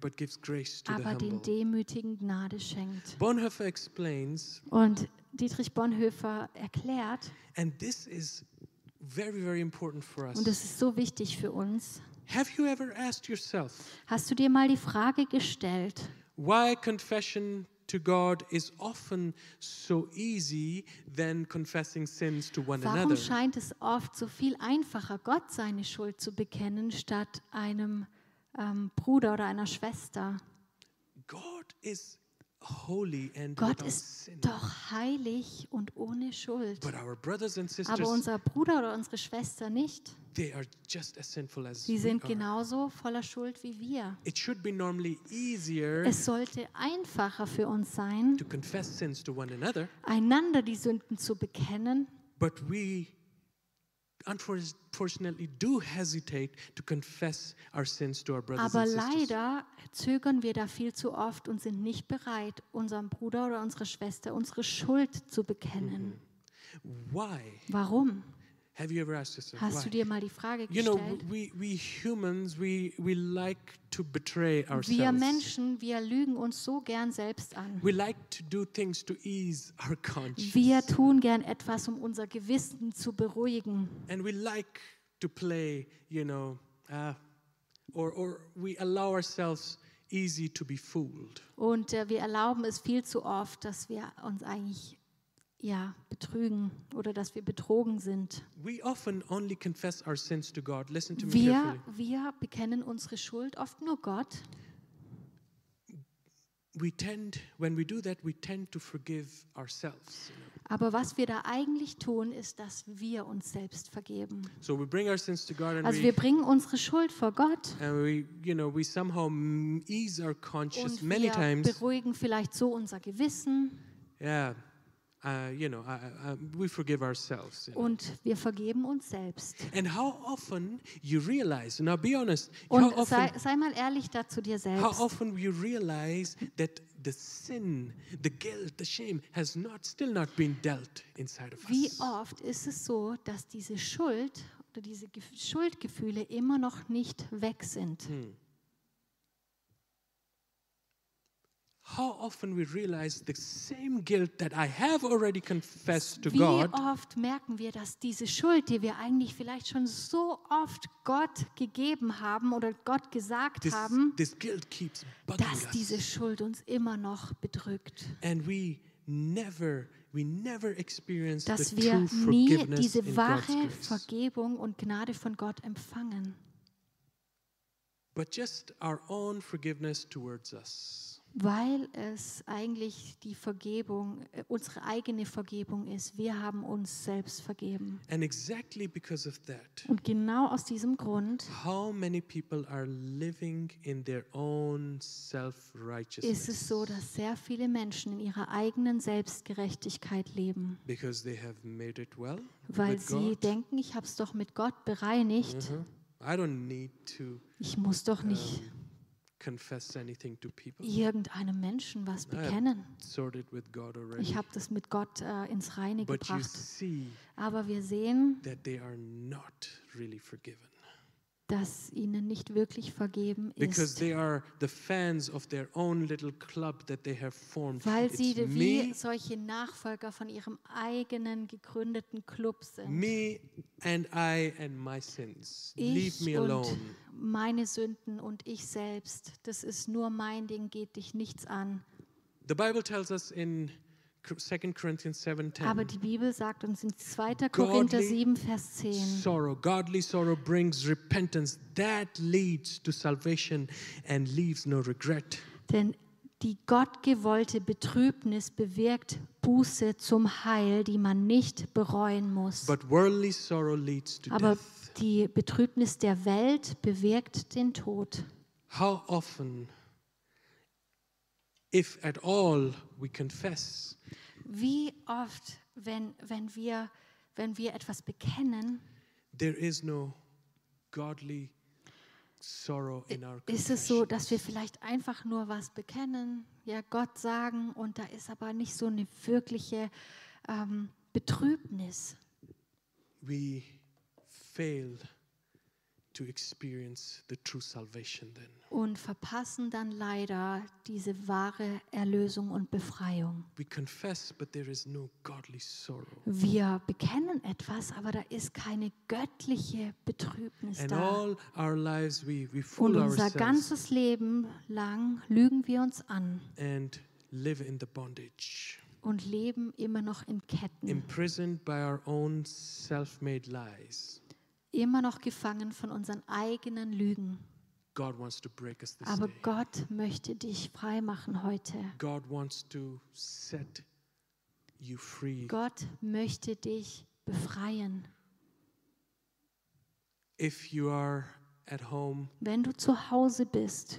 but gives grace to the aber den humble. Demütigen Gnade schenkt. Bonhoeffer explains, Und Dietrich Bonhoeffer erklärt, and this is very, very important for us. und es ist so wichtig für uns, Have you ever asked yourself hast du dir mal die Frage gestellt, why confession to God is often so easy than confessing sins to one warum another? scheint es oft so viel einfacher, Gott seine Schuld zu bekennen, statt einem ähm, Bruder oder einer Schwester? God is Gott ist doch heilig und ohne Schuld. Aber unser Bruder oder unsere Schwester nicht. Sie sind genauso voller Schuld wie wir. Es sollte einfacher für uns sein, einander die Sünden zu bekennen, but we unfortunately do hesitate to confess our sins to our brothers Aber and sisters. leider zögern wir da viel zu oft und sind nicht bereit, unserem Bruder oder unserer Schwester unsere Schuld zu bekennen. Why? Warum? Have you ever asked yourself Hast du dir mal die Frage You know, gestellt? we, we humans, we, we like to betray Wir ourselves. Menschen, wir lügen uns so gern selbst an. We like to do things to ease our conscience. Wir tun gern etwas, um unser Gewissen zu beruhigen. And we like to play, you know, uh, or, or we allow ourselves easy to be fooled. Und äh, wir erlauben es viel zu oft, dass wir uns eigentlich ja, betrügen oder dass wir betrogen sind. We often only confess our sins to God. Listen to me Wir, wir bekennen unsere Schuld oft nur Gott. Tend, when we do that, we tend to forgive ourselves. you know. Aber was wir da eigentlich tun, ist, dass wir uns selbst vergeben. So we bring our sins to God and Also wir bringen unsere Schuld vor Gott we, you know, we somehow ease our conscience und many wir times. beruhigen vielleicht so unser Gewissen Yeah, uh, you know, uh, uh, we forgive ourselves. you know. und wir vergeben uns selbst. And how often you realize, now be honest, how Und often, sei, sei mal ehrlich da zu dir how selbst. often you realize that the sin, the guilt, the shame has not, still not been dealt inside of Wie us. oft ist es so, dass diese Schuld oder diese Gef- Schuldgefühle immer noch nicht weg sind? Hm. How often we realize the same guilt that I have already confessed to Wie God oft merken wir, dass diese Schuld, die wir eigentlich vielleicht schon so oft Gott gegeben haben oder Gott gesagt this, haben, this guilt keeps bugging dass diese. Schuld uns immer noch bedrückt. And we never, we never experience the Dass wir true nie diese wahre. Vergebung und Gnade von Gott empfangen. But just our own forgiveness towards us. Weil es eigentlich die Vergebung, äh, unsere eigene Vergebung ist. Wir haben uns selbst vergeben. And exactly because of that, Und genau aus diesem Grund how many people are living in their own self ist es so, dass sehr viele Menschen in ihrer eigenen Selbstgerechtigkeit leben. because they have made it well Weil with sie God. denken, ich habe es doch mit Gott bereinigt. Mhm. I don't need to Ich muss doch nicht um, confess anything to people. irgendeinem Menschen was bekennen. sorted with God already. Ich habe das mit Gott äh, ins Reine But you gebracht. see Aber wir sehen, that they are not really forgiven dass ihnen nicht wirklich vergeben because ist. they are the fans of their own little club that they have formed. Weil It's sie wie me, solche Nachfolger von ihrem eigenen gegründeten Club sind. me and I and my sins. Leave Ich me und alone. meine Sünden und ich selbst. Das ist nur mein Ding, geht dich nichts an. The Bible tells us in 2 Corinthians 7:10. Aber die Bibel sagt uns in 2. Korinther Godly 7, Vers 10, Sorrow, godly sorrow brings repentance that leads to salvation and leaves no regret. denn die gottgewollte Betrübnis bewirkt Buße zum Heil, die man nicht bereuen muss. But worldly sorrow leads to Aber die Betrübnis der Welt bewirkt den Tod. How often, if at all, we confess, Wie oft, wenn, wenn, wir, wenn wir etwas bekennen, there is no godly sorrow in our ist es so, dass wir vielleicht einfach nur was bekennen, ja Gott sagen und da ist aber nicht so eine wirkliche ähm, Betrübnis. We fail to experience the true salvation then. und verpassen dann leider diese wahre Erlösung und Befreiung. We confess, but there is no godly sorrow. Wir bekennen etwas, aber da ist keine göttliche Betrübnis And da. all our lives we, we Und fool unser ourselves ganzes Leben lang lügen wir uns an and live in the bondage, und leben immer noch in Ketten, imprisoned by our own self-made lies. Immer noch gefangen von unseren eigenen Lügen. Aber day. Gott möchte dich frei machen heute. Gott möchte dich befreien. If you are wenn du zu Hause bist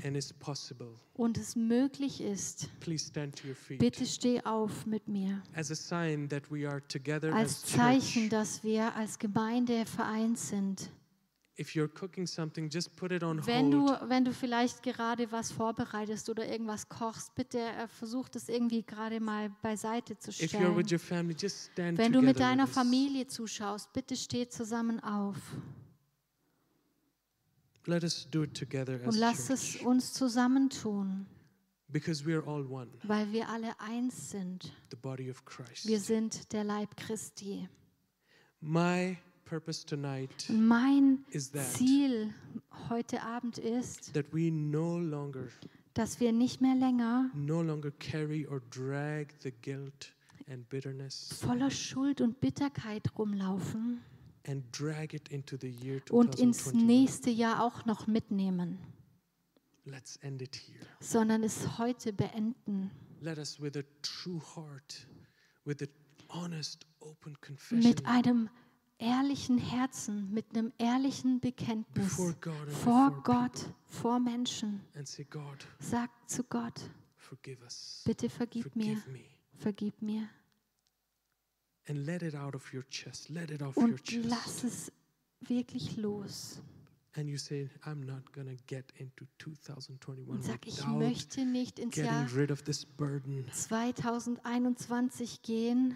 und es möglich ist, please stand to your feet bitte steh auf mit mir. as a sign that we are together Als as Zeichen, dass wir als Gemeinde vereint sind. Wenn du, wenn du vielleicht gerade was vorbereitest oder irgendwas kochst, bitte äh, versuch das irgendwie gerade mal beiseite zu stellen. Wenn du mit deiner. Familie zuschaust, bitte steh zusammen auf Let us do it together und as lass es uns zusammentun, Because we are all one, weil wir alle eins sind. the body of Christ. Wir sind der Leib Christi. My purpose tonight mein is that Ziel heute Abend ist, that we no longer dass wir nicht mehr länger no longer carry or drag the guilt and bitterness voller Schuld und Bitterkeit rumlaufen and drag it into the year und ins 2021. nächste Jahr auch noch mitnehmen, Let's end it here. sondern es heute beenden. Let us with a true heart, with an honest, open confession mit einem ehrlichen Herzen, mit einem ehrlichen Bekenntnis vor Gott, vor Menschen. Sag zu Gott, bitte vergib mir, vergib mir And let it out of your chest. Let it off your und lass chest. es wirklich los. And you say, I'm not to get into 2021 Und sag, ich without möchte nicht ins Jahr getting rid of this burden. 2021 gehen,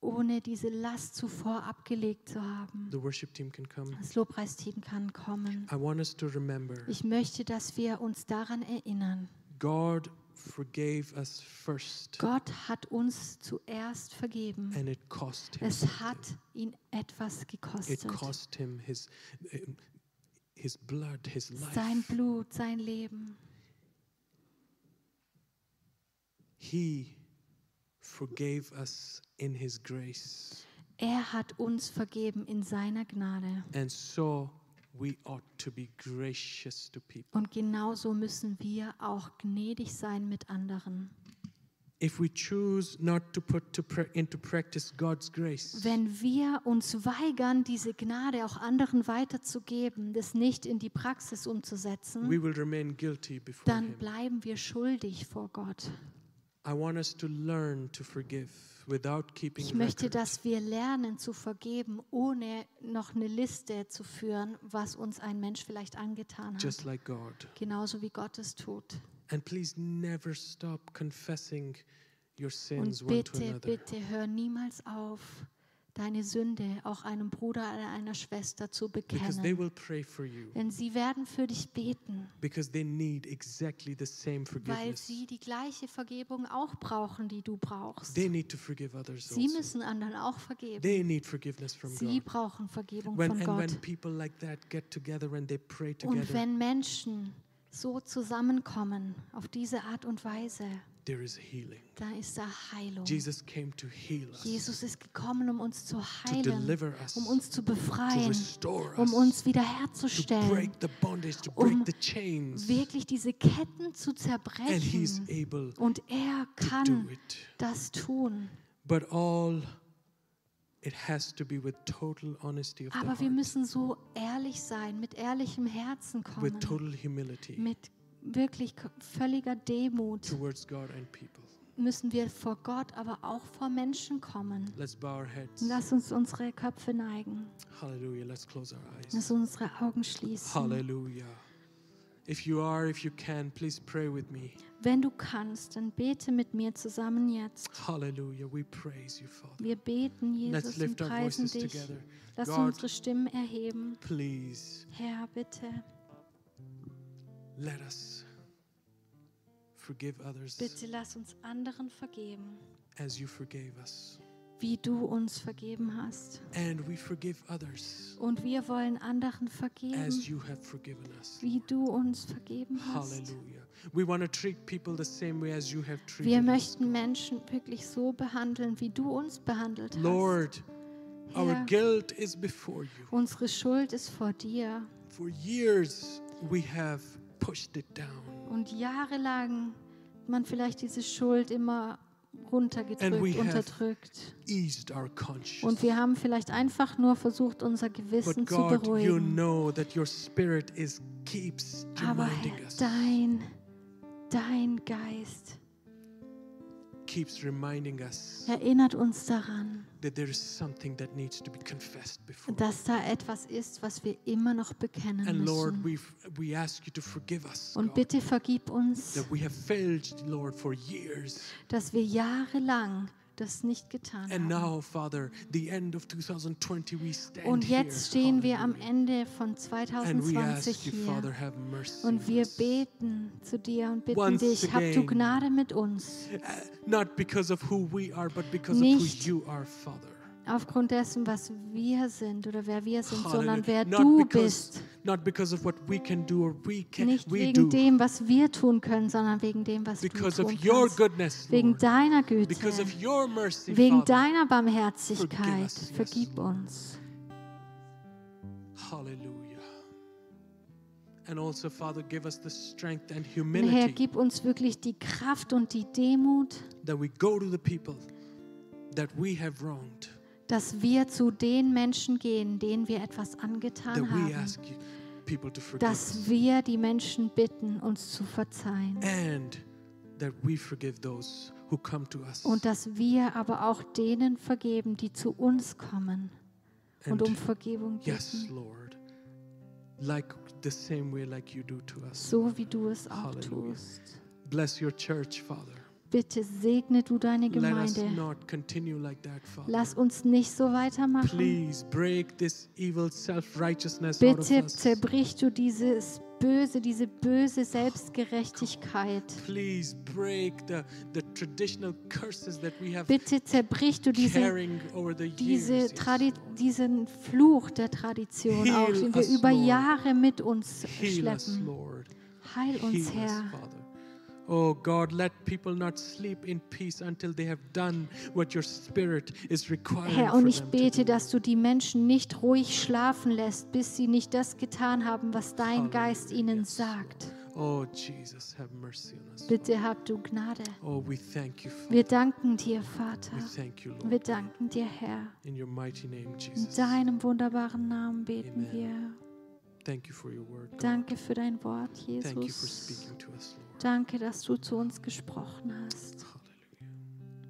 ohne diese Last zuvor abgelegt zu haben. The worship team can come. Das Lobpreisteam kann kommen. I want us to remember Ich möchte, dass wir uns daran erinnern. God forgave us first, Gott hat uns zuerst vergeben. and it cost him. Es hat ihn etwas It gekostet. cost him his, his blood, his Sein life. Blut, sein Leben. He forgave us in his grace. Er hat uns vergeben in seiner Gnade. And so we ought to be gracious to people. Und genauso müssen wir auch gnädig sein mit anderen. If we choose not to put to pra- into practice God's grace, Wenn wir uns weigern, diese Gnade auch anderen weiterzugeben, das nicht in die Praxis umzusetzen, we will remain guilty before dann bleiben wir schuldig vor Gott. I want us to learn to forgive without keeping Ich möchte, dass wir lernen zu vergeben, ohne noch eine Liste zu führen, was uns ein Mensch vielleicht angetan just hat. like God. Genauso wie Gott es tut. And please never stop confessing your Und sins one to bitte, another. bitte hör niemals auf, deine Sünde auch einem Bruder oder einer Schwester zu bekennen. Denn sie werden für dich beten, exactly weil sie die gleiche Vergebung auch brauchen, die du brauchst. Sie also. müssen anderen auch vergeben. Sie God. brauchen Vergebung When, von Gott. like Und wenn Menschen so zusammenkommen, auf diese Art und Weise, there is healing. da ist da Heilung. Jesus came to heal us, Jesus ist gekommen, um uns zu to heilen, deliver us, um uns zu to befreien, restore um us, uns to wiederherzustellen, break the bondage, to um break the chains. wirklich diese Ketten zu And He's zerbrechen. able Und er kann it. das tun. But all, it has to be with total honesty of Aber wir müssen so ehrlich sein, mit ehrlichem Herzen with kommen, total humility mit wirklich völliger Demut. Müssen wir vor Gott, aber auch vor Menschen kommen. Let's bow our heads. Lass uns unsere Köpfe neigen. Let's our eyes. Lass unsere Augen schließen. Hallelujah. If you are, if you can, please pray with me. Wenn du kannst, dann bete mit mir zusammen jetzt. Hallelujah. We praise you, Father. Wir beten, Let's Jesus, und lift our preisen voices dich. together. Lass God, unsere Stimmen erheben. please Herr, bitte, let us forgive others bitte lass uns anderen vergeben, as you forgave us. wie du uns vergeben hast. And we forgive others Und wir wollen anderen vergeben, as you have forgiven us. wie du uns vergeben hast. Hallelujah. We want to treat people the same way as you have Wir treated us. möchten Menschen wirklich so behandeln, wie du uns behandelt hast. Lord, our Herr, guilt is before you. unsere Schuld ist vor dir. For years we have. Und jahrelang hat man vielleicht diese Schuld immer runtergedrückt, unterdrückt. Und wir haben vielleicht einfach nur versucht, unser Gewissen But zu God, you beruhigen. know that your spirit is keeps Aber dein, dein Geist erinnert uns daran, that there is something that needs to be confessed before. dass da etwas ist, was wir immer noch bekennen And Lord, müssen. we we ask you to forgive us, Und bitte vergib uns, that we have failed, Lord, for years. dass wir jahrelang das nicht getan And haben. now, Father, the end of 2020, we stand Und here. jetzt stehen wir am. Ende von And we 2020 ask you, hier. Father, have mercy Und wir beten zu dir und bitten Once dich, hab du again. Gnade mit uns. Uh, Not because of who we are, but because Nicht of who you are, Father. Aufgrund dessen, was wir sind oder wer wir sind, Hallelujah. sondern wer not du because, bist. Not because of what we can do or we can Nicht we wegen do, dem, was wir tun können, sondern wegen dem, was du because tun of your kannst. goodness, Wegen deiner because Güte, of your mercy, wegen Father. deiner Barmherzigkeit. us, yes, Vergib Lord. uns. Hallelujah. And also, Father, give us the strength and Und Herr, humility gib uns wirklich die Kraft und die Demut, that we go to the people that we have wronged, dass wir zu den Menschen gehen, denen wir etwas that angetan we haben. ask you, people to forgive Dass wir die Menschen bitten, uns zu verzeihen. and that we forgive those who come to us. Und dass wir aber auch denen vergeben, die zu uns kommen und um Vergebung yes, bitten. Lord, like the same way like you do to us. So wie du es auch Halleluja. tust. Bless your church, Father. Bitte segne du deine us Gemeinde. like that. Lass uns nicht so weitermachen. Please break this evil self-righteousness out of Bitte us. zerbrich du dieses Böse, diese böse Selbstgerechtigkeit. The, the Bitte zerbrich du diese, diese. Tradi diesen Fluch der Tradition Heal auch, den wir us, über Lord. Jahre mit uns Heal us, schleppen. Lord. Heil uns, Heal us, Herr. Oh God, let people not sleep in peace until they have done what your Spirit is requiring Herr, und ich bete, dass du die Menschen nicht ruhig schlafen lässt, bis sie nicht das getan haben, was dein Geist ihnen sagt. Oh Jesus, have mercy on us. Bitte hab du Gnade. Oh, we thank you, Father. Wir danken dir, Vater. We thank you, Lord. Wir danken dir, Herr. In your mighty name, In Jesus. deinem wunderbaren Namen beten Amen. wir. Thank you for your word. Danke für dein Wort, Thank you for Jesus. speaking to us, Lord. Danke, dass du zu uns gesprochen hast.